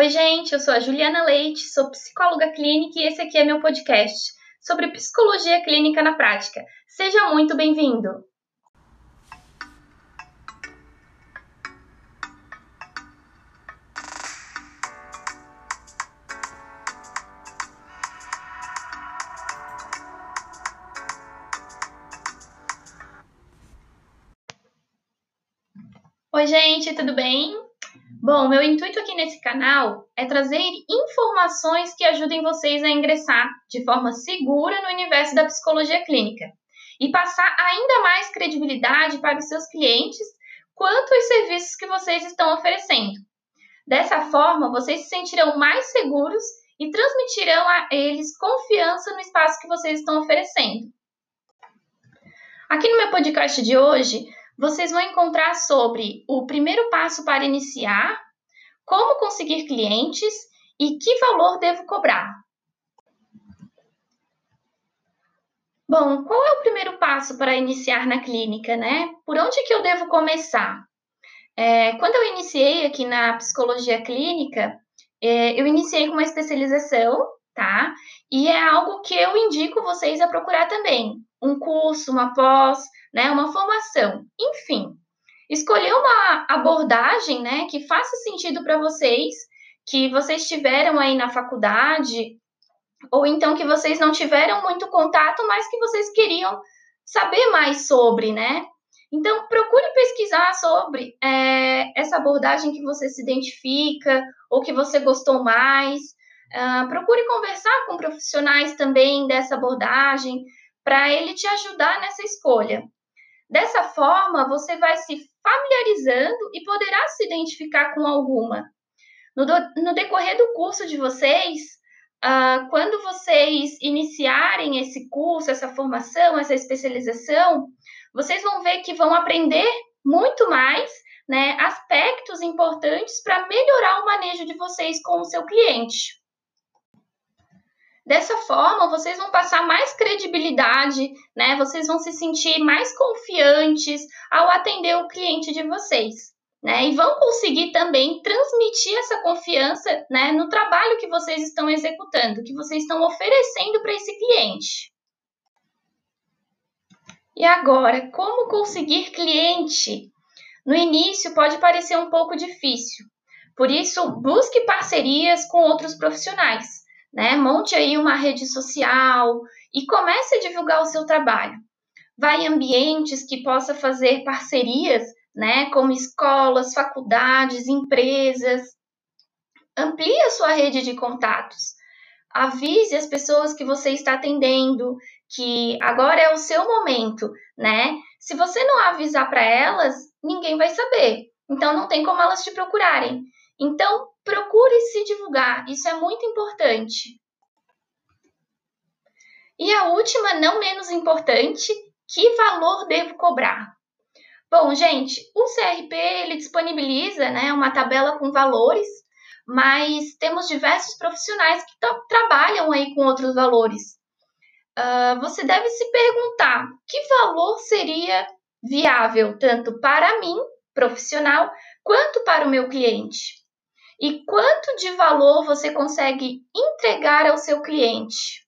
Oi, gente, eu sou a Juliana Leite, sou psicóloga clínica e esse aqui é meu podcast sobre psicologia clínica na prática. Seja muito bem-vindo! Oi, gente, tudo bem? Bom, meu intuito aqui nesse canal é trazer informações que ajudem vocês a ingressar de forma segura no universo da psicologia clínica e passar ainda mais credibilidade para os seus clientes quanto aos serviços que vocês estão oferecendo. Dessa forma, vocês se sentirão mais seguros e transmitirão a eles confiança no espaço que vocês estão oferecendo. Aqui no meu podcast de hoje, vocês vão encontrar sobre o primeiro passo para iniciar, como conseguir clientes e que valor devo cobrar. Bom, qual é o primeiro passo para iniciar na clínica, né? Por onde que eu devo começar? É, quando eu iniciei aqui na psicologia clínica, é, eu iniciei com uma especialização, tá? E é algo que eu indico vocês a procurar também. Um curso, uma pós, né, uma formação, enfim. Escolher uma abordagem, né, que faça sentido para vocês, que vocês tiveram aí na faculdade, ou então que vocês não tiveram muito contato, mas que vocês queriam saber mais sobre, né? Então, procure pesquisar sobre é, essa abordagem que você se identifica ou que você gostou mais. Uh, procure conversar com profissionais também dessa abordagem para ele te ajudar nessa escolha. Dessa forma, você vai se familiarizando e poderá se identificar com alguma. No, do, no decorrer do curso de vocês, uh, quando vocês iniciarem esse curso, essa formação, essa especialização, vocês vão ver que vão aprender muito mais né, aspectos importantes para melhorar o manejo de vocês com o seu cliente. Dessa forma, vocês vão passar mais credibilidade, né? Vocês vão se sentir mais confiantes ao atender o cliente de vocês, né? E vão conseguir também transmitir essa confiança, né, no trabalho que vocês estão executando, que vocês estão oferecendo para esse cliente. E agora, como conseguir cliente? No início pode parecer um pouco difícil. Por isso, busque parcerias com outros profissionais né? Monte aí uma rede social e comece a divulgar o seu trabalho. Vai em ambientes que possa fazer parcerias, né, como escolas, faculdades, empresas. Amplie a sua rede de contatos. Avise as pessoas que você está atendendo que agora é o seu momento, né? Se você não avisar para elas, ninguém vai saber. Então não tem como elas te procurarem. Então, procure se divulgar, isso é muito importante. E a última, não menos importante, que valor devo cobrar? Bom, gente, o CRP ele disponibiliza né, uma tabela com valores, mas temos diversos profissionais que trabalham aí com outros valores. Uh, você deve se perguntar que valor seria viável tanto para mim, profissional, quanto para o meu cliente e quanto de valor você consegue entregar ao seu cliente.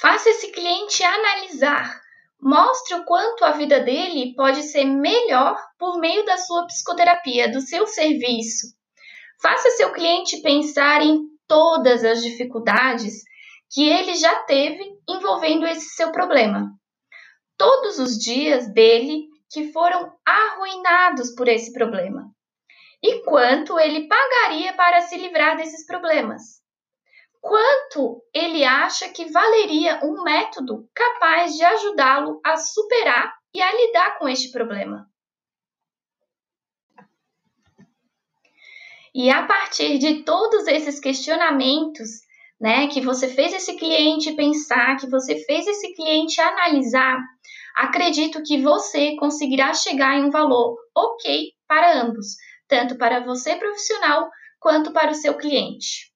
Faça esse cliente analisar. Mostre o quanto a vida dele pode ser melhor por meio da sua psicoterapia, do seu serviço. Faça seu cliente pensar em todas as dificuldades que ele já teve envolvendo esse seu problema. Todos os dias dele que foram arruinados por esse problema e quanto ele pagaria para se livrar desses problemas. Quanto ele acha que valeria um método capaz de ajudá-lo a superar e a lidar com este problema. E a partir de todos esses questionamentos, né, que você fez esse cliente pensar, que você fez esse cliente analisar, acredito que você conseguirá chegar em um valor ok para ambos, tanto para você profissional quanto para o seu cliente.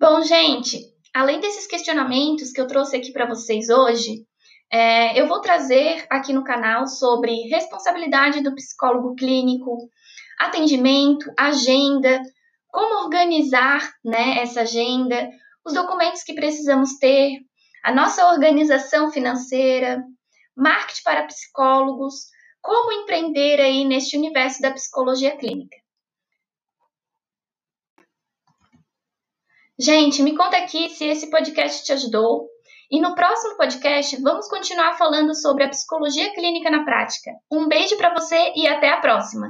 Bom, gente, além desses questionamentos que eu trouxe aqui para vocês hoje, É, eu vou trazer aqui no canal sobre responsabilidade do psicólogo clínico, atendimento, agenda, como organizar né, essa agenda, os documentos que precisamos ter, a nossa organização financeira, marketing para psicólogos, como empreender aí neste universo da psicologia clínica. Gente, me conta aqui se esse podcast te ajudou. E no próximo podcast vamos continuar falando sobre a psicologia clínica na prática. Um beijo para você e até a próxima!